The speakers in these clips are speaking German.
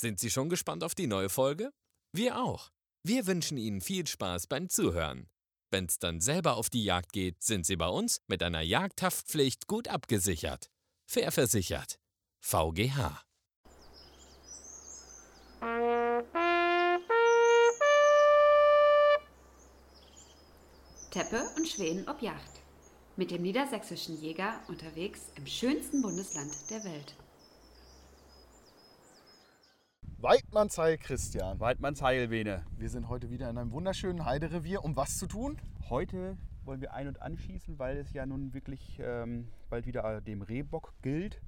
Sind Sie schon gespannt auf die neue Folge? Wir auch. Wir wünschen Ihnen viel Spaß beim Zuhören. Wenn's dann selber auf die Jagd geht, sind Sie bei uns mit einer Jagdhaftpflicht gut abgesichert. Fair versichert. VGH. Teppe und Schweden ob Yacht. Mit dem niedersächsischen Jäger unterwegs im schönsten Bundesland der Welt. Weidmannsheil Christian. Weidmannsheil, Bene. Wir sind heute wieder in einem wunderschönen Heiderevier, um was zu tun? Heute wollen wir ein- und anschießen, weil es ja nun wirklich ähm, bald wieder dem Rehbock gilt.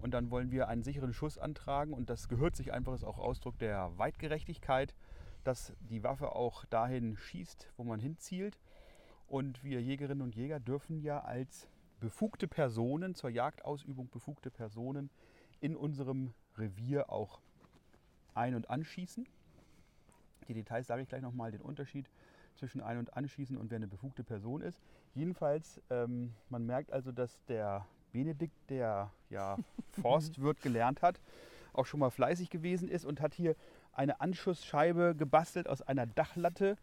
Und dann wollen wir einen sicheren Schuss antragen. Und das gehört sich einfach, ist auch Ausdruck der Weitgerechtigkeit, dass die Waffe auch dahin schießt, wo man hinzielt. Und wir Jägerinnen und Jäger dürfen ja als befugte Personen, zur Jagdausübung befugte Personen in unserem Revier auch ein- und anschießen. Die Details sage ich gleich nochmal, den Unterschied zwischen ein- und anschießen und wer eine befugte Person ist. Jedenfalls, ähm, man merkt also, dass der Benedikt, der ja Forstwirt gelernt hat, auch schon mal fleißig gewesen ist und hat hier eine Anschussscheibe gebastelt aus einer Dachlatte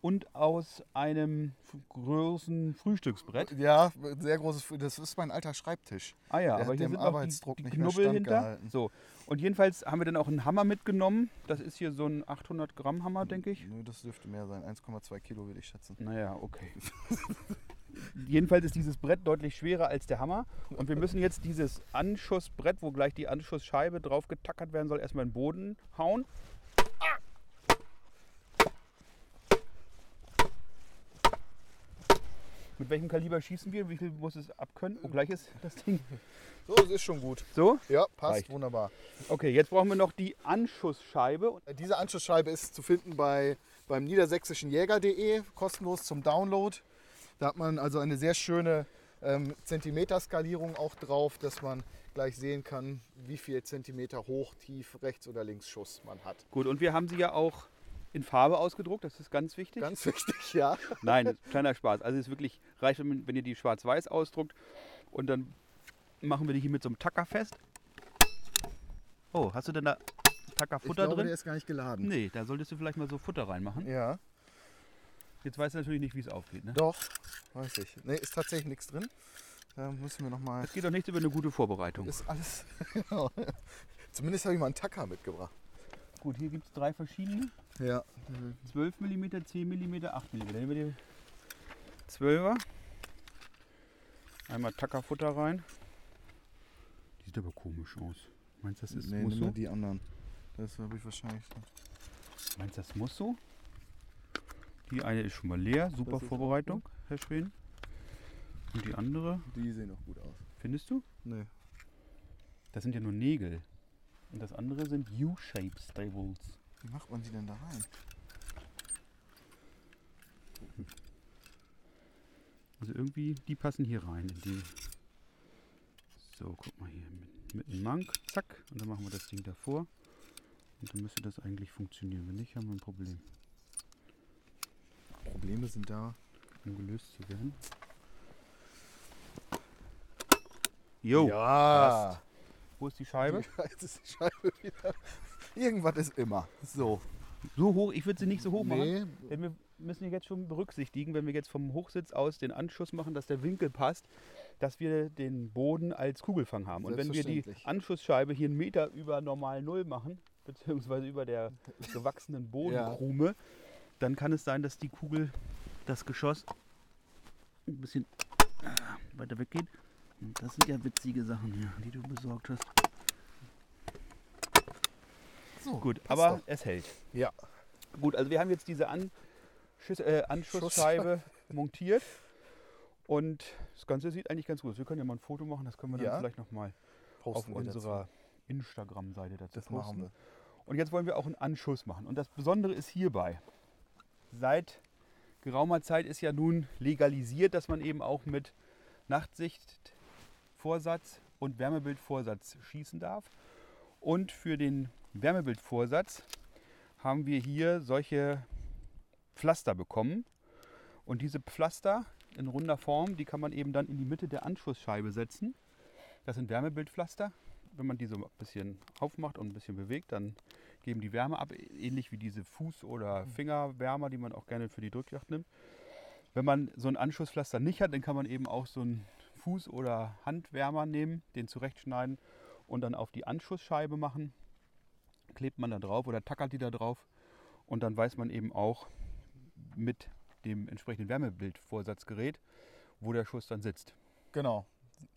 und aus einem großen Frühstücksbrett. Ja, sehr großes. Das ist mein alter Schreibtisch. Ah ja, Der aber hier dem sind Arbeitsdruck die, die Knubbel hinter. So. Und jedenfalls haben wir dann auch einen Hammer mitgenommen. Das ist hier so ein 800 Gramm Hammer, denke ich. Nö, das dürfte mehr sein. 1,2 Kilo würde ich schätzen. Naja, okay. Jedenfalls ist dieses Brett deutlich schwerer als der Hammer. Und wir müssen jetzt dieses Anschussbrett, wo gleich die Anschussscheibe drauf getackert werden soll, erstmal in den Boden hauen. Mit welchem Kaliber schießen wir? Wie viel muss es abkönnen? Oh, gleich ist das Ding. So, das ist schon gut. So? Ja, passt Reicht. wunderbar. Okay, jetzt brauchen wir noch die Anschussscheibe. Diese Anschlussscheibe ist zu finden bei, beim niedersächsischen Jäger.de, kostenlos zum Download. Da hat man also eine sehr schöne ähm, Zentimeterskalierung auch drauf, dass man gleich sehen kann, wie viel Zentimeter hoch, tief, rechts oder links Schuss man hat. Gut, und wir haben sie ja auch in Farbe ausgedruckt, das ist ganz wichtig. Ganz wichtig, ja. Nein, kleiner Spaß. Also es ist wirklich reicht, wenn ihr die schwarz-weiß ausdruckt und dann machen wir die hier mit so einem Tacker fest. Oh, hast du denn da Tacker Ich Futter glaube, der drin? ist gar nicht geladen. Nee, da solltest du vielleicht mal so Futter reinmachen. Ja, Jetzt weißt du natürlich nicht, wie es aufgeht. Ne? doch, weiß ich. Nee, ist tatsächlich nichts drin. Da müssen wir nochmal. Es geht doch nichts über eine gute Vorbereitung. Ist alles. Genau. Zumindest habe ich mal einen Tacker mitgebracht. Gut, hier gibt es drei verschiedene. Ja. 12 mm, 10 mm, 8 mm. Nehmen wir die 12er. Einmal Tackerfutter rein. Die sieht aber komisch aus. Meinst du, das ist nee, muss so? die anderen. Das habe ich wahrscheinlich. Meinst du, das muss so? Die eine ist schon mal leer. Super Vorbereitung, Herr Schwen. Und die andere, Die sehen auch gut aus. findest du? Nee. Das sind ja nur Nägel. Und das andere sind U-Shape Staples. Wie macht man sie denn da rein? Also irgendwie, die passen hier rein. In die so, guck mal hier. Mit, mit einem Mank, zack. Und dann machen wir das Ding davor. Und dann müsste das eigentlich funktionieren. Wenn nicht, haben wir ein Problem, Probleme sind da. um gelöst zu werden. Jo, ja. Wo ist die Scheibe? Jetzt ist die Scheibe wieder. Irgendwas ist immer. So. So hoch, ich würde sie nicht so hoch machen. Nee, Denn wir müssen jetzt schon berücksichtigen, wenn wir jetzt vom Hochsitz aus den Anschuss machen, dass der Winkel passt, dass wir den Boden als Kugelfang haben. Und wenn wir die. Anschussscheibe hier einen Meter über normal Null machen, beziehungsweise über der gewachsenen Bodenkrume, dann kann es sein, dass die Kugel, das Geschoss ein bisschen ah, weiter weggeht. Das sind ja witzige Sachen hier, die du besorgt hast. so. Gut, aber doch. es hält. Ja. Gut, also wir haben jetzt diese Anschüss, äh, Anschussscheibe montiert und das Ganze sieht eigentlich ganz gut aus. Wir können ja mal ein Foto machen, das können wir dann Ja. vielleicht nochmal auf unserer Instagram-Seite dazu Das posten. machen wir. Und jetzt wollen wir auch einen Anschuss machen. Und das Besondere ist hierbei, seit geraumer Zeit ist ja nun legalisiert, dass man eben auch mit Nachtsichtvorsatz und Wärmebildvorsatz schießen darf. Und für den Wärmebildvorsatz haben wir hier solche Pflaster bekommen. Und diese Pflaster in runder Form, die kann man eben dann in die Mitte der Anschussscheibe setzen. Das sind Wärmebildpflaster. wenn man die so ein bisschen aufmacht und ein bisschen bewegt, dann geben die Wärme ab, ähnlich wie diese Fuß- oder Fingerwärmer, die man auch gerne für die Drückjagd nimmt. Wenn man so ein Anschusspflaster nicht hat, dann kann man eben auch so einen Fuß- oder Handwärmer nehmen, den zurechtschneiden und dann auf die Anschussscheibe machen. Klebt man da drauf oder tackert die da drauf und dann weiß man eben auch mit dem entsprechenden Wärmebildvorsatzgerät, wo der Schuss dann sitzt. Genau.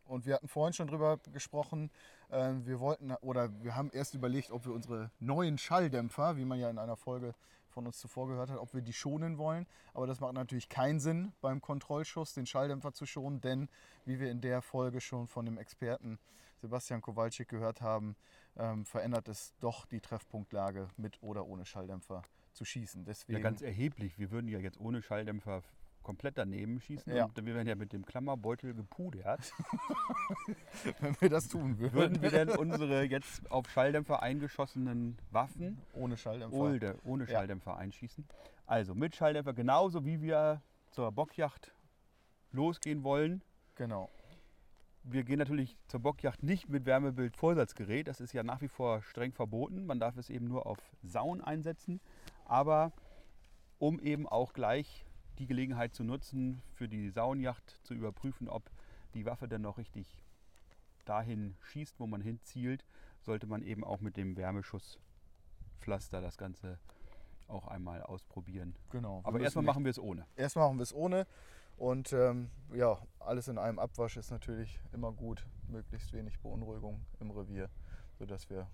Und wir hatten vorhin schon drüber gesprochen. äh, Wir wollten oder wir haben erst überlegt, ob wir unsere neuen Schalldämpfer, wie man ja in einer Folge von uns zuvor gehört hat, ob wir die schonen wollen. Aber das macht natürlich keinen Sinn, beim Kontrollschuss den Schalldämpfer zu schonen, denn wie wir in der Folge schon von dem Experten Sebastian Kowalczyk gehört haben, ähm, verändert es doch die Treffpunktlage mit oder ohne Schalldämpfer zu schießen. Deswegen Ja, ganz erheblich. Wir würden ja jetzt ohne Schalldämpfer komplett daneben schießen Ja. und wir werden ja mit dem Klammerbeutel gepudert. wenn wir das tun würden, Würden wir denn unsere jetzt auf Schalldämpfer eingeschossenen Waffen ohne Schalldämpfer. ohne, ohne Ja. Schalldämpfer einschießen? Also mit Schalldämpfer genauso wie wir zur Bockjacht losgehen wollen. Genau. Wir gehen natürlich zur Bockjacht nicht mit Wärmebildvorsatzgerät. Das ist ja nach wie vor streng verboten. Man darf es eben nur auf Sauen einsetzen. Aber um eben auch gleich die Gelegenheit zu nutzen, für die Sauenjacht zu überprüfen, ob die Waffe dann noch richtig dahin schießt, wo man hinzielt, sollte man eben auch mit dem Wärmeschutzpflaster das Ganze auch einmal ausprobieren. genau. Aber erstmal machen wir es ohne. Erstmal machen wir es ohne. Und ähm, ja, alles in einem Abwasch ist natürlich immer gut. Möglichst wenig Beunruhigung im Revier, sodass wir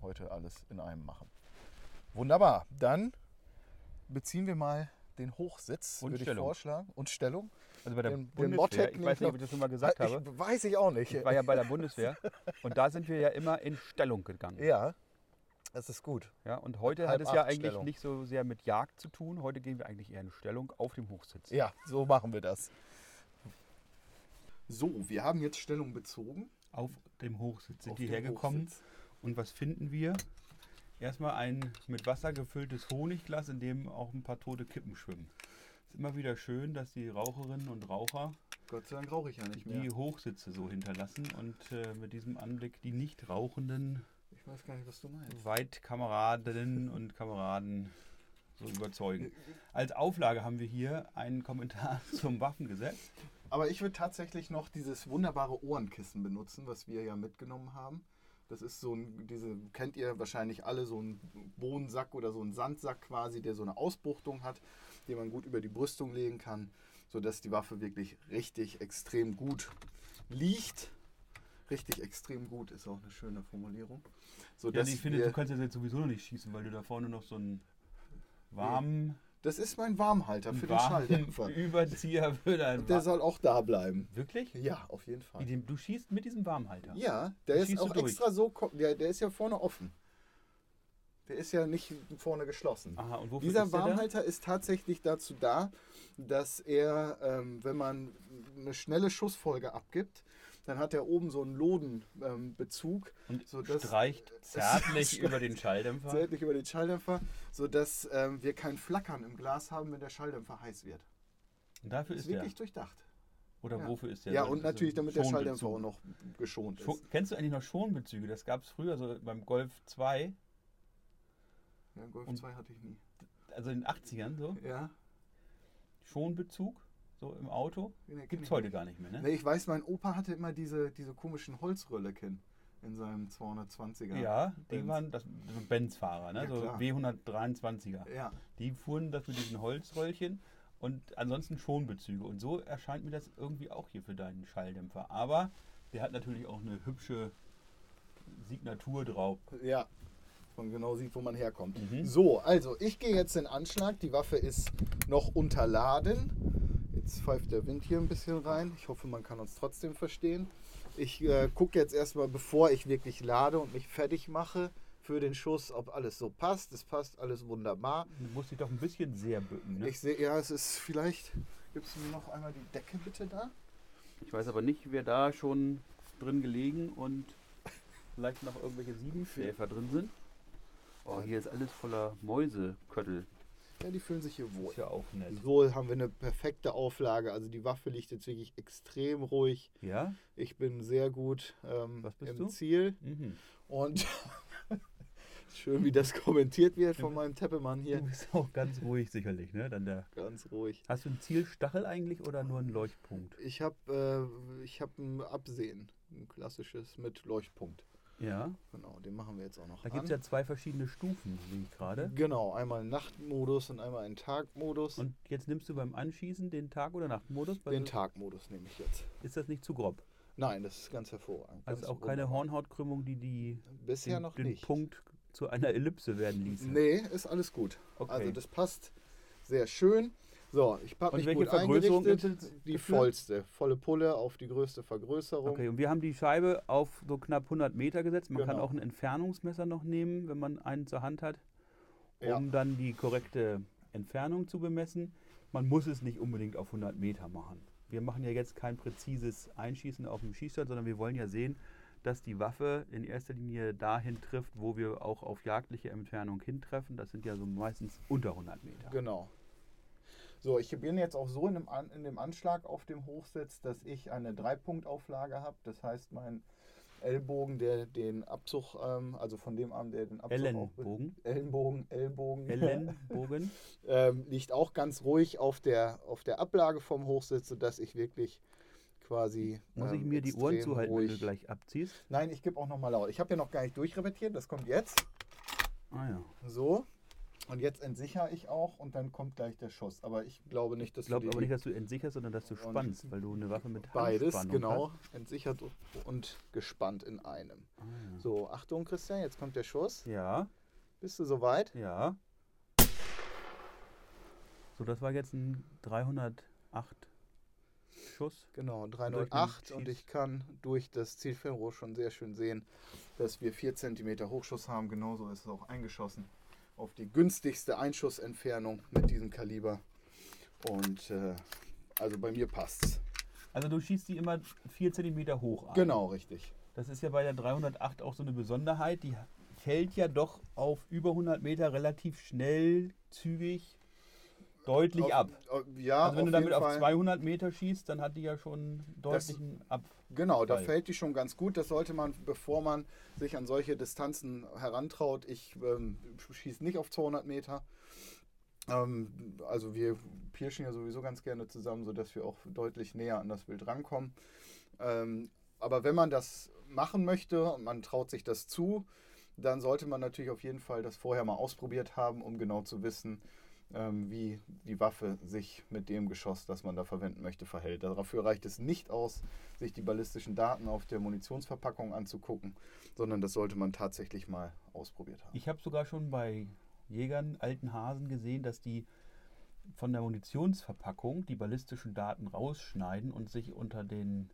heute alles in einem machen. Wunderbar. Dann beziehen wir mal den Hochsitz, Und würde ich Stellung. vorschlagen. Und Stellung. Also bei der Den- den Bundeswehr, Mottec ich weiß nicht, ob ich das schon mal gesagt habe. Ich, weiß ich auch nicht. Ich war ja bei der Bundeswehr und da sind wir ja immer in Stellung gegangen. Ja, das ist gut. Ja, und heute Halb hat es ja eigentlich Stellung. nicht so sehr mit Jagd zu tun. Heute gehen wir eigentlich eher in Stellung auf dem Hochsitz. Ja, so machen wir das. So, wir haben jetzt Stellung bezogen. Auf dem Hochsitz sind auf die dem hergekommen. Hochsitz. Und was finden wir? Erstmal ein mit Wasser gefülltes Honigglas, in dem auch ein paar tote Kippen schwimmen. Es ist immer wieder schön, dass die Raucherinnen und Raucher Gott sei Dank rauche ich ja nicht mehr. die Hochsitze so hinterlassen und äh, mit diesem Anblick die nicht rauchenden Ich weiß gar nicht, was du meinst. Weitkameradinnen und Kameraden so überzeugen. Als Auflage haben wir hier einen Kommentar zum Waffengesetz. Aber ich würde tatsächlich noch dieses wunderbare Ohrenkissen benutzen, was wir ja mitgenommen haben. Das ist so ein, diese, kennt ihr wahrscheinlich alle, so ein Bohnensack oder so ein Sandsack quasi, der so eine Ausbuchtung hat, den man gut über die Brüstung legen kann, sodass die Waffe wirklich richtig extrem gut liegt. Richtig extrem gut ist auch eine schöne Formulierung. Ja, Sodass ich finde, du kannst das jetzt sowieso noch nicht schießen, weil du da vorne noch so einen warmen, das ist mein Warmhalter für den warmen Schalldämpfer. Überzieher für deinen Der soll auch da bleiben. Wirklich? Ja, auf jeden Fall. Du schießt mit diesem Warmhalter. Ja, der Da ist du auch extra so, der, der ist ja vorne offen. Der ist ja nicht vorne geschlossen. Aha, und wofür Dieser? Warmhalter ist tatsächlich dazu da, dass er, ähm, wenn man eine schnelle Schussfolge abgibt, dann hat er oben so einen Lodenbezug, ähm, Und sodass- streicht zärtlich über den Schalldämpfer. zärtlich über den Schalldämpfer, sodass ähm, wir kein Flackern im Glas haben, wenn der Schalldämpfer heiß wird. Und dafür ist ist der. wirklich durchdacht. Oder ja. wofür ist der? Ja, und Das natürlich, damit der Schalldämpfer auch noch geschont Schon, ist. kennst du eigentlich noch Schonbezüge? Das gab es früher so beim Golf 2, Ja, Golf Und- 2 hatte ich nie. also in den 80ern so. Ja, Schonbezug, so im Auto. Nee, Gibt es heute gar nicht mehr, ne? Nee, ich weiß, mein Opa hatte immer diese, diese komischen Holzrölleken in seinem 220er. Ja, die Benz. waren das, so Benz-Fahrer, ne? Ja, so klar. W123er. Ja, Die fuhren das mit diesen Holzröllchen und ansonsten Schonbezüge. Und so erscheint mir das irgendwie auch hier für deinen Schalldämpfer. Aber der hat natürlich auch eine hübsche Signatur drauf. ja. Man genau sieht, wo man herkommt. Mhm. So, also ich gehe jetzt in Anschlag. Die Waffe ist noch unterladen. Jetzt pfeift der Wind hier ein bisschen rein. Ich hoffe, man kann uns trotzdem verstehen. Ich äh, gucke jetzt erstmal, bevor ich wirklich lade und mich fertig mache für den Schuss, ob alles so passt. Es passt alles wunderbar. Du musst dich doch ein bisschen sehr bücken. Ne? Ich sehe, ja, es ist vielleicht. Gibst du mir noch einmal die Decke bitte da? Ich weiß aber nicht, wer da schon drin gelegen und vielleicht noch irgendwelche Siebenschläfer drin sind. Oh, hier ist alles voller Mäuseköttel. Ja, die fühlen sich hier wohl. Ist ja auch nett. So haben wir eine perfekte Auflage. Also die Waffe liegt jetzt wirklich extrem ruhig. Ja? Ich bin sehr gut ähm, Was bist im du? Ziel. Mhm. Und schön, wie das kommentiert wird von meinem Teppemann Du hier. bist auch ganz ruhig sicherlich, ne? Dann der Ganz ruhig. Hast du ein Zielstachel eigentlich oder nur einen Leuchtpunkt? Ich habe äh, ich hab ein Absehen, ein klassisches mit Leuchtpunkt. Ja. Genau, den machen wir jetzt auch noch Da gibt es ja zwei verschiedene Stufen, sehe ich gerade. Genau, einmal Nachtmodus und einmal einen Tagmodus. Und jetzt nimmst du beim Anschießen den Tag- oder Nachtmodus? Den du- Tagmodus nehme ich jetzt. Ist das nicht zu grob? Nein, das ist ganz hervorragend. Also ganz auch keine. Hornhautkrümmung, die, die Bisher den, noch den nicht. Punkt zu einer Ellipse werden ließ. Nee, ist alles gut. Okay. Also das passt sehr schön. So, ich habe Und mich welche gut Vergrößerung eingerichtet. Die vollste, volle Pulle auf die größte Vergrößerung. Okay, und wir haben die Scheibe auf so knapp 100 Meter gesetzt. Man kann Genau. auch ein Entfernungsmesser noch nehmen, wenn man einen zur Hand hat, um Ja. dann die korrekte Entfernung zu bemessen. Man muss es nicht unbedingt auf 100 Meter machen. Wir machen ja jetzt kein präzises Einschießen auf dem Schießstand, sondern wir wollen ja sehen, dass die Waffe in erster Linie dahin trifft, wo wir auch auf jagdliche Entfernung hintreffen. Das sind ja so meistens unter 100 Meter. Genau. So, ich bin jetzt auch so in dem, An in dem Anschlag auf dem Hochsitz, dass ich eine Dreipunktauflage habe. Das heißt, mein Ellbogen, der den Abzug, ähm, also von dem Arm, der den Abzug auch be- Ellenbogen. Ellenbogen, Ellbogen, Ellenbogen. ähm, liegt auch ganz ruhig auf der, auf der Ablage vom Hochsitz, sodass ich wirklich quasi. Muss ich ähm, mir die Ohren zuhalten, wenn du ruhig- gleich abziehst? Nein, ich gebe auch nochmal laut. Ich habe ja noch gar nicht durchrepetiert, das kommt jetzt. Ah ja. So. Und jetzt entsichere ich auch und dann kommt gleich der Schuss. Aber ich glaube nicht, dass Ich glaube aber nicht, dass du entsicherst, sondern dass du spannst, weil du eine Waffe mit beides Handspannung genau hast. entsichert und gespannt in einem. Ah. So, Achtung, Christian, jetzt kommt der Schuss. Ja, Bist du soweit? ja. So, das war jetzt ein 308 Schuss. Genau, Durch 308 den und ich kann durch das Zielfernrohr schon sehr schön sehen, dass wir 4 cm Hochschuss haben. Genauso ist es auch eingeschossen auf die günstigste Einschussentfernung mit diesem Kaliber. Und äh, also bei mir passt's. Also du schießt die immer 4 cm hoch an. Genau, richtig. Das ist ja bei der 308 auch so eine Besonderheit. Die fällt ja doch auf über 100 Meter relativ schnell, zügig, deutlich Auf- ab. auf- Ja, Also wenn du damit auf Fall. 200 Meter schießt, dann hat die ja schon deutlichen Ab. Genau, da fällt die schon ganz gut. Das sollte man, bevor man sich an solche Distanzen herantraut. Ich ähm, schieße nicht auf 200 Meter. Ähm, also wir pirschen ja sowieso ganz gerne zusammen, sodass wir auch deutlich näher an das Bild rankommen. Ähm, aber wenn man das machen möchte und man traut sich das zu, dann sollte man natürlich auf jeden Fall das vorher mal ausprobiert haben, um genau zu wissen, ähm, wie die Waffe sich mit dem Geschoss, das man da verwenden möchte, verhält. Dafür reicht es nicht aus, sich die ballistischen Daten auf der Munitionsverpackung anzugucken, sondern das sollte man tatsächlich mal ausprobiert haben. Ich habe sogar schon bei Jägern, alten Hasen gesehen, dass die von der Munitionsverpackung die ballistischen Daten rausschneiden und sich unter den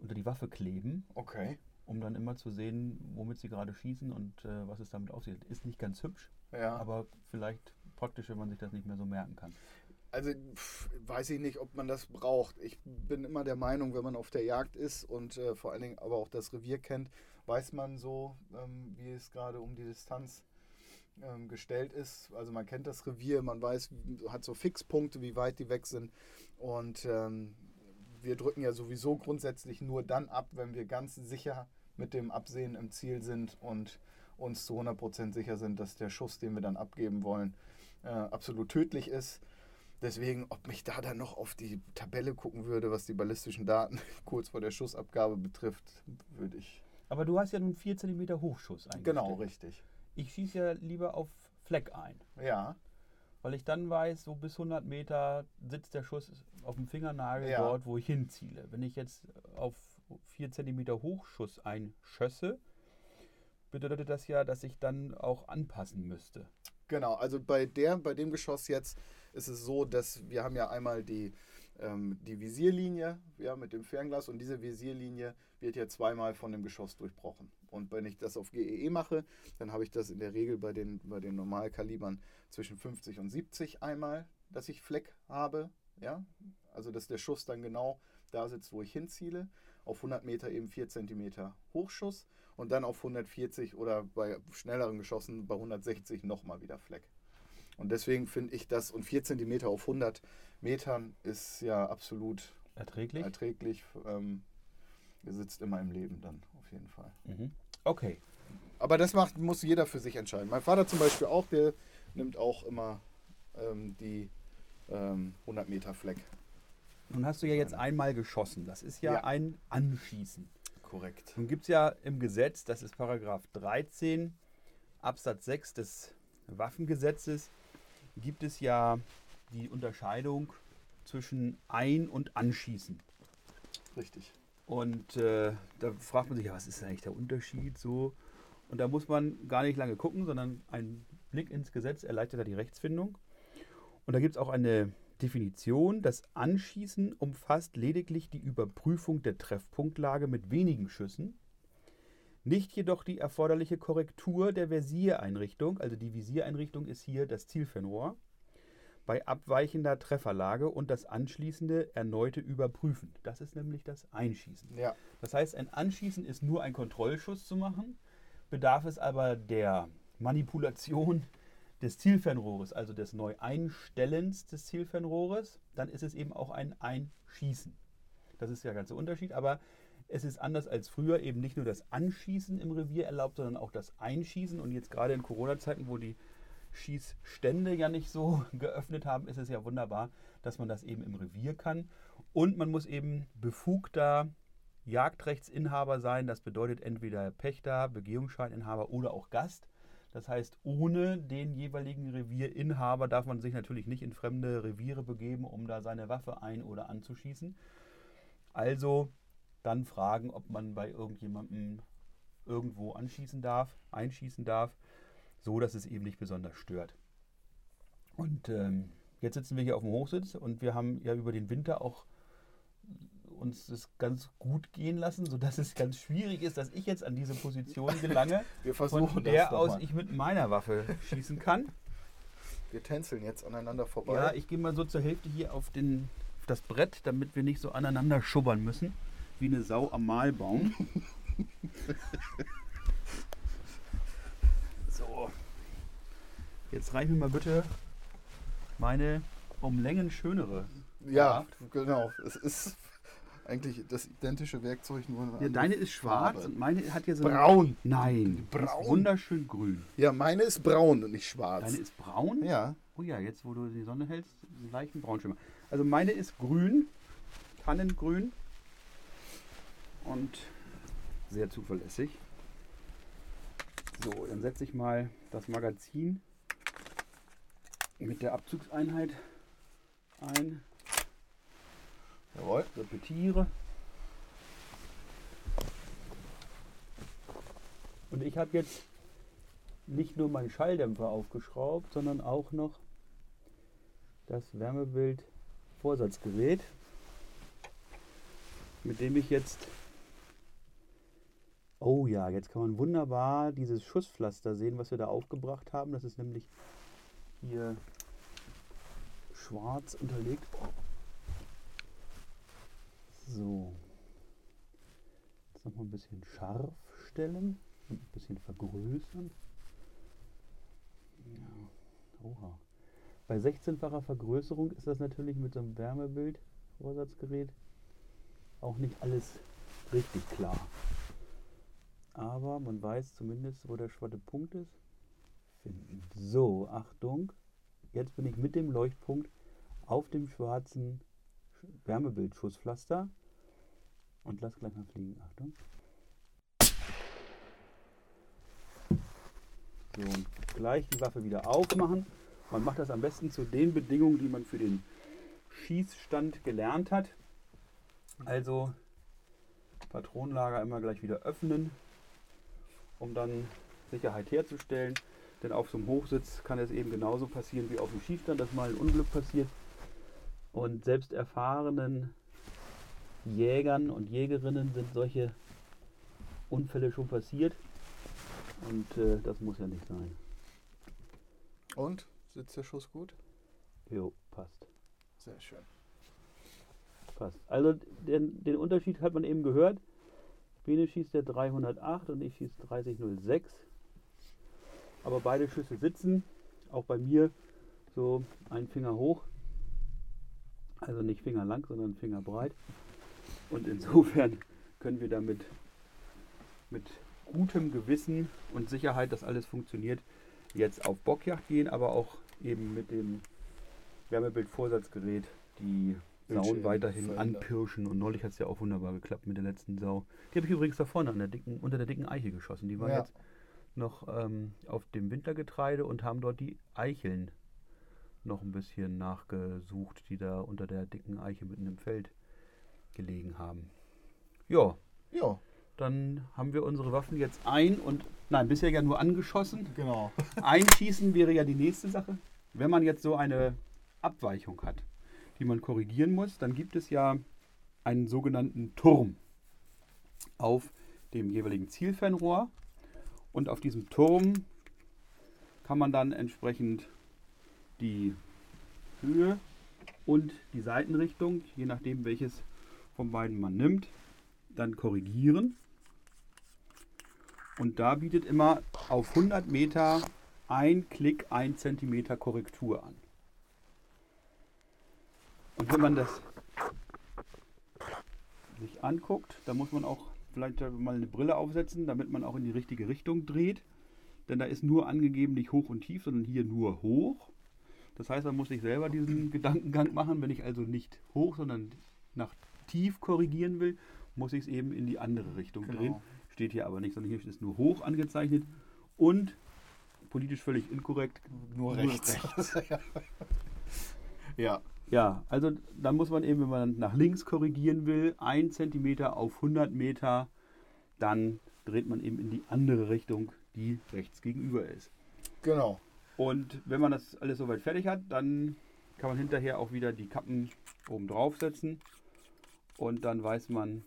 unter die Waffe kleben, Okay. um dann immer zu sehen, womit sie gerade schießen und äh, was es damit auf sich hat. Ist nicht ganz hübsch, Ja. aber vielleicht praktisch, wenn man sich das nicht mehr so merken kann. Also weiß ich nicht, ob man das braucht. Ich bin immer der Meinung, wenn man auf der Jagd ist und äh, vor allen Dingen aber auch das Revier kennt, weiß man so, ähm, wie es gerade um die Distanz ähm, gestellt ist. Also man kennt das Revier, man weiß, hat so Fixpunkte, wie weit die weg sind. Und ähm, wir drücken ja sowieso grundsätzlich nur dann ab, wenn wir ganz sicher mit dem Absehen im Ziel sind und uns zu 100% sicher sind, dass der Schuss, den wir dann abgeben wollen, äh, absolut tödlich ist. Deswegen, ob mich da dann noch auf die Tabelle gucken würde, was die ballistischen Daten kurz vor der Schussabgabe betrifft, würde ich. Aber du hast ja nun 4 cm Hochschuss eingestellt. Genau, richtig. Ich schieße ja lieber auf Fleck ein. Ja, Weil ich dann weiß, so bis 100 Meter sitzt der Schuss auf dem Fingernagel Ja. dort, wo ich hinziele. Wenn ich jetzt auf 4 cm Hochschuss einschösse, bedeutet das ja, dass ich dann auch anpassen müsste. Genau. Also bei, der, bei dem Geschoss jetzt ist es so, dass wir haben ja einmal die, ähm, die Visierlinie ja, mit dem Fernglas und diese Visierlinie wird ja zweimal von dem Geschoss durchbrochen. Und wenn ich das auf GEE mache, dann habe ich das in der Regel bei den, bei den Normalkalibern zwischen 50 und 70 einmal, dass ich Fleck habe. Ja? Also dass der Schuss dann genau da sitzt, wo ich hinziele. Auf 100 Meter eben 4 cm Hochschuss und dann auf 140 oder bei schnelleren Geschossen bei 160 nochmal wieder Fleck. Und deswegen finde ich das, und 4 cm auf 100 Metern ist ja absolut Erträglich? erträglich. Ähm, ihr sitzt immer im Leben dann, auf jeden Fall. Mhm. Okay. Aber das macht, muss jeder für sich entscheiden. Mein Vater zum Beispiel auch, der nimmt auch immer ähm, die ähm, 100 Meter Fleck. Nun hast du ja jetzt einmal geschossen. Das ist ja, Ja. ein Anschießen. Korrekt. Nun gibt es ja im Gesetz, das ist Paragraph 13 Absatz 6 des Waffengesetzes, gibt es ja die Unterscheidung zwischen Ein- und Anschießen. Richtig. Und äh, da fragt man sich, ja, was ist eigentlich der Unterschied so? Und da muss man gar nicht lange gucken, sondern ein Blick ins Gesetz erleichtert da die Rechtsfindung. Und da gibt es auch eine Definition, das Anschießen umfasst lediglich die Überprüfung der Treffpunktlage mit wenigen Schüssen, nicht jedoch die erforderliche Korrektur der Visiereinrichtung, also die Visiereinrichtung ist hier das Zielfernrohr, bei abweichender Trefferlage und das anschließende erneute Überprüfen. Das ist nämlich das Einschießen. Ja. Das heißt, ein Anschießen ist nur ein Kontrollschuss zu machen, bedarf es aber der Manipulation des Zielfernrohres, also des Neueinstellens des Zielfernrohres, dann ist es eben auch ein Einschießen. Das ist der ganze Unterschied, aber es ist anders als früher eben nicht nur das Anschießen im Revier erlaubt, sondern auch das Einschießen. Und jetzt gerade in Corona-Zeiten, wo die Schießstände ja nicht so geöffnet haben, ist es ja wunderbar, dass man das eben im Revier kann. Und man muss eben befugter Jagdrechtsinhaber sein. Das bedeutet entweder Pächter, Begehungsscheininhaber oder auch Gast. Das heißt, ohne den jeweiligen Revierinhaber darf man sich natürlich nicht in fremde Reviere begeben, um da seine Waffe ein- oder anzuschießen. Also dann fragen, ob man bei irgendjemandem irgendwo anschießen darf, einschießen darf, so dass es eben nicht besonders stört. Und ähm, jetzt sitzen wir hier auf dem Hochsitz und wir haben ja über den Winter auch uns das ganz gut gehen lassen, sodass es ganz schwierig ist, dass ich jetzt an diese Position gelange, Wir von versuchen der das doch aus ich mit meiner Waffe schießen kann. Wir tänzeln jetzt aneinander vorbei. Ja, ich gehe mal so zur Hälfte hier auf, den, auf das Brett, damit wir nicht so aneinander schubbern müssen, wie eine Sau am Mahlbaum. so. Jetzt reich mir mal bitte meine um Längen schönere. ja, genau. Es ist eigentlich das identische Werkzeug, nur Ja, deine ist schwarz Farbe. und meine hat hier so Braun. Nein, Braun. Wunderschön grün. Ja, meine ist braun und nicht schwarz. Deine ist braun? ja, Oh ja, jetzt wo du die Sonne hältst, einen leichten Braunschimmer. Also meine ist grün, Tannengrün und sehr zuverlässig. So, dann setze ich mal das Magazin mit der Abzugseinheit ein, jawohl. repetiere. Und ich habe jetzt nicht nur meinen Schalldämpfer aufgeschraubt, sondern auch noch das Wärmebild Vorsatzgerät, mit dem ich jetzt Oh ja, jetzt kann man wunderbar dieses Schusspflaster sehen, was wir da aufgebracht haben. Das ist nämlich hier schwarz unterlegt. So. Jetzt nochmal ein bisschen scharf stellen und ein bisschen vergrößern. Ja. Oha. Bei 16-facher Vergrößerung ist das natürlich mit so einem Wärmebild Vorsatzgerät auch nicht alles richtig klar. Aber man weiß zumindest, wo der schwarze Punkt ist. Finden. So, Achtung. Jetzt bin ich mit dem Leuchtpunkt auf dem schwarzen Sch- Wärmebildschusspflaster und lass gleich mal fliegen. Achtung. So, und gleich die Waffe wieder aufmachen. Man macht das am besten zu den Bedingungen, die man für den Schießstand gelernt hat. Also Patronenlager immer gleich wieder öffnen, um dann Sicherheit herzustellen. Denn auf so einem Hochsitz kann es eben genauso passieren wie auf dem Schießstand, dass mal ein Unglück passiert. Und selbst erfahrenen Jägern und Jägerinnen sind solche Unfälle schon passiert. Und äh, das muss ja nicht sein. Und? Sitzt der Schuss gut? Jo, passt. Sehr schön. Passt. Also den, den Unterschied hat man eben gehört. Bene schießt der 308 und ich schieße 3006. Aber beide Schüsse sitzen. Auch bei mir so ein Finger hoch. Also nicht Finger lang, sondern Finger breit. Und insofern können wir damit mit gutem Gewissen und Sicherheit, dass alles funktioniert, jetzt auf Bockjacht gehen, aber auch eben mit dem Wärmebildvorsatzgerät die Sauen weiterhin verändern. anpirschen. Und neulich hat es ja auch wunderbar geklappt mit der letzten Sau. Die habe ich übrigens da vorne an der dicken, unter der dicken Eiche geschossen. Die war Ja. jetzt noch ähm, auf dem Wintergetreide und haben dort die Eicheln noch ein bisschen nachgesucht, die da unter der dicken Eiche mitten im Feld gelegen haben. Ja, Ja, dann haben wir unsere Waffen jetzt ein und nein, bisher ja nur angeschossen. genau. Einschießen wäre ja die nächste Sache. Wenn man jetzt so eine Abweichung hat, die man korrigieren muss, dann gibt es ja einen sogenannten Turm auf dem jeweiligen Zielfernrohr. Und auf diesem Turm kann man dann entsprechend die Höhe und die Seitenrichtung, je nachdem welches von beiden man nimmt, dann korrigieren. Und da bietet immer auf 100 Meter ein Klick, ein Zentimeter Korrektur an. Und wenn man das sich anguckt, dann muss man auch vielleicht mal eine Brille aufsetzen, damit man auch in die richtige Richtung dreht. Denn da ist nur angegeben nicht hoch und tief, sondern hier nur hoch. Das heißt, man muss sich selber diesen Gedankengang machen. Wenn ich also nicht hoch, sondern nach tief korrigieren will, muss ich es eben in die andere Richtung Genau. drehen. Steht hier aber nicht, sondern hier ist nur hoch angezeichnet und politisch völlig inkorrekt. Nur Nur rechts. ja, Ja, also dann muss man eben, wenn man nach links korrigieren will, 1 cm auf 100 Meter, dann dreht man eben in die andere Richtung, die rechts gegenüber ist. genau. Und wenn man das alles soweit fertig hat, dann kann man hinterher auch wieder die Kappen oben drauf setzen und dann weiß man,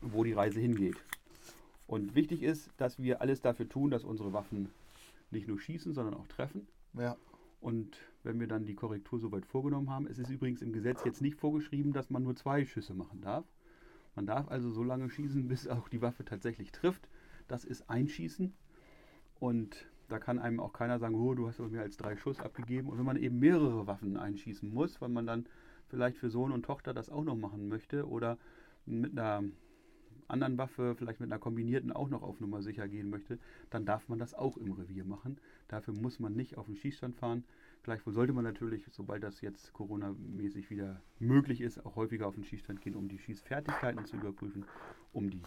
wo die Reise hingeht. Und wichtig ist, dass wir alles dafür tun, dass unsere Waffen nicht nur schießen, sondern auch treffen. Ja, Und wenn wir dann die Korrektur soweit vorgenommen haben, es ist übrigens im Gesetz jetzt nicht vorgeschrieben, dass man nur zwei Schüsse machen darf. Man darf also so lange schießen, bis auch die Waffe tatsächlich trifft. Das ist Einschießen. Und da kann einem auch keiner sagen, oh, du hast aber mehr als drei Schuss abgegeben. Und wenn man eben mehrere Waffen einschießen muss, weil man dann vielleicht für Sohn und Tochter das auch noch machen möchte oder mit einer anderen Waffe, vielleicht mit einer kombinierten auch noch auf Nummer sicher gehen möchte, dann darf man das auch im Revier machen. Dafür muss man nicht auf den Schießstand fahren. Gleichwohl sollte man natürlich, sobald das jetzt Corona-mäßig wieder möglich ist, auch häufiger auf den Schießstand gehen, um die Schießfertigkeiten zu überprüfen, um die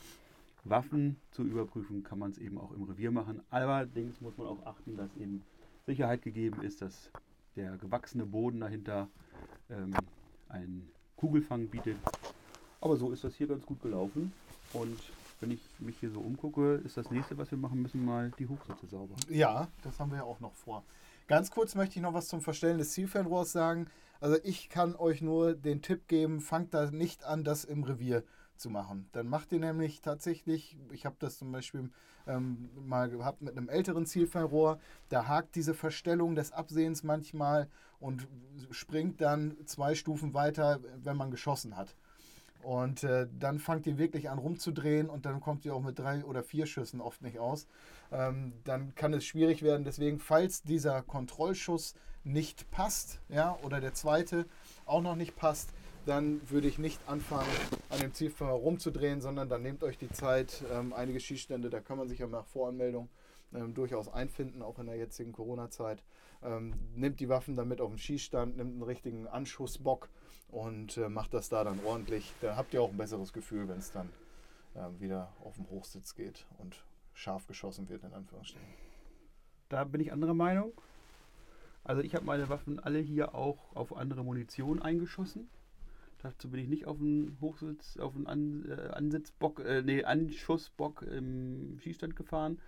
Waffen zu überprüfen, kann man es eben auch im Revier machen. Allerdings muss man auch achten, dass eben Sicherheit gegeben ist, dass der gewachsene Boden dahinter ähm, einen Kugelfang bietet. Aber so ist das hier ganz gut gelaufen. Und wenn ich mich hier so umgucke, ist das nächste, was wir machen müssen, mal die Hochsitze sauber. Ja, das haben wir ja auch noch vor. Ganz kurz möchte ich noch was zum Verstellen des Zielfernrohrs sagen. Also ich kann euch nur den Tipp geben, fangt da nicht an, das im Revier zu machen. Dann macht ihr nämlich tatsächlich, ich habe das zum Beispiel ähm, mal gehabt mit einem älteren Zielfernrohr, da hakt diese Verstellung des Absehens manchmal und springt dann zwei Stufen weiter, wenn man geschossen hat. Und äh, dann fangt ihr wirklich an rumzudrehen und dann kommt ihr auch mit drei oder vier Schüssen oft nicht aus. Ähm, dann kann es schwierig werden. Deswegen, falls dieser Kontrollschuss nicht passt, ja, oder der zweite auch noch nicht passt, dann würde ich nicht anfangen, an dem Zielfernrohr rumzudrehen, sondern dann nehmt euch die Zeit. Ähm, einige Schießstände, da kann man sich ja nach Voranmeldung ähm, durchaus einfinden, auch in der jetzigen Corona-Zeit. Ähm, nimmt die Waffen dann mit auf den Schießstand, nimmt einen richtigen Anschussbock und äh, macht das da dann ordentlich. Da habt ihr auch ein besseres Gefühl, wenn es dann ähm, wieder auf den Hochsitz geht und scharf geschossen wird, in Anführungsstrichen. Da bin ich anderer Meinung. Also ich habe meine Waffen alle hier auch auf andere Munition eingeschossen. Dazu bin ich nicht auf den Hochsitz, auf den An, äh, Ansitzbock, äh, nee, Anschussbock im Schießstand gefahren.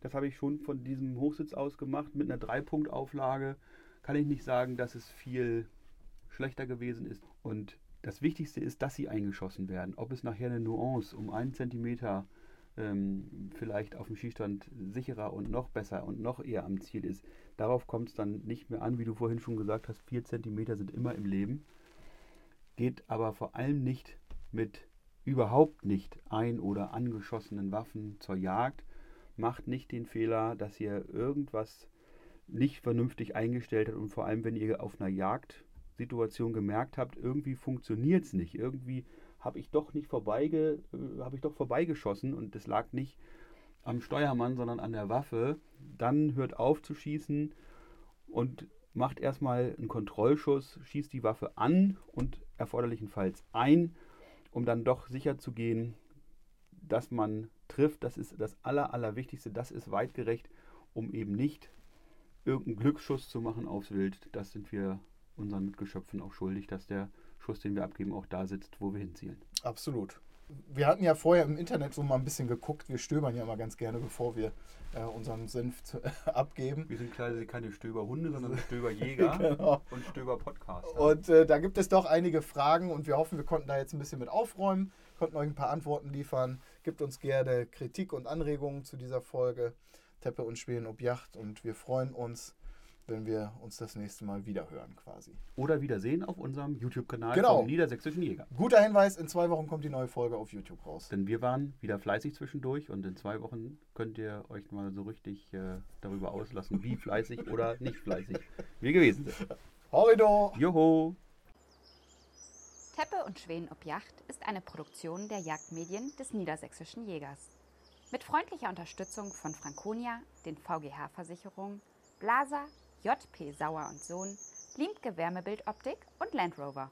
Das habe ich schon von diesem Hochsitz aus gemacht mit einer Dreipunktauflage. Kann ich nicht sagen, dass es viel schlechter gewesen ist. Und das Wichtigste ist, dass sie eingeschossen werden. Ob es nachher eine Nuance um einen Zentimeter ähm, vielleicht auf dem Schießstand sicherer und noch besser und noch eher am Ziel ist, darauf kommt es dann nicht mehr an, wie du vorhin schon gesagt hast, vier Zentimeter sind immer im Leben. Geht aber vor allem nicht mit überhaupt nicht ein- oder angeschossenen Waffen zur Jagd. Macht nicht den Fehler, dass ihr irgendwas nicht vernünftig eingestellt hat und vor allem, wenn ihr auf einer Jagdsituation gemerkt habt, irgendwie funktioniert es nicht, irgendwie habe ich doch nicht vorbeige, äh, habe ich doch vorbeigeschossen und das lag nicht am Steuermann, sondern an der Waffe, dann hört auf zu schießen und macht erstmal einen Kontrollschuss, schießt die Waffe an und erforderlichenfalls ein, um dann doch sicher zu gehen, dass man trifft. Das ist das Aller, Allerwichtigste. Das ist weitgerecht, um eben nicht irgendeinen Glücksschuss zu machen aufs Wild. Das sind wir unseren Mitgeschöpfen auch schuldig, dass der Schuss, den wir abgeben, auch da sitzt, wo wir hinzielen. Absolut. Wir hatten ja vorher im Internet so mal ein bisschen geguckt. Wir stöbern ja immer ganz gerne, bevor wir äh, unseren Senf äh, abgeben. Wir sind keine Stöberhunde, sondern Stöberjäger genau. und Stöberpodcaster. Und äh, da gibt es doch einige Fragen und wir hoffen, wir konnten da jetzt ein bisschen mit aufräumen, konnten euch ein paar Antworten liefern. Gibt uns gerne Kritik und Anregungen zu dieser Folge. Teppe und Schweden ob Yacht und wir freuen uns, wenn wir uns das nächste Mal wieder hören quasi. Oder wiedersehen auf unserem YouTube-Kanal genau. vom Niedersächsischen Jäger. Guter Hinweis, in zwei Wochen kommt die neue Folge auf YouTube raus. Denn wir waren wieder fleißig zwischendurch und in zwei Wochen könnt ihr euch mal so richtig äh, darüber auslassen, wie fleißig oder nicht fleißig wir gewesen sind. Horrido! Joho! Teppe und Schweden ob Yacht ist eine Produktion der Jagdmedien des Niedersächsischen Jägers. Mit freundlicher Unterstützung von Franconia, den VGH-Versicherungen, Blaser, JP Sauer und Sohn, Limke Wärmebildoptik und Land Rover.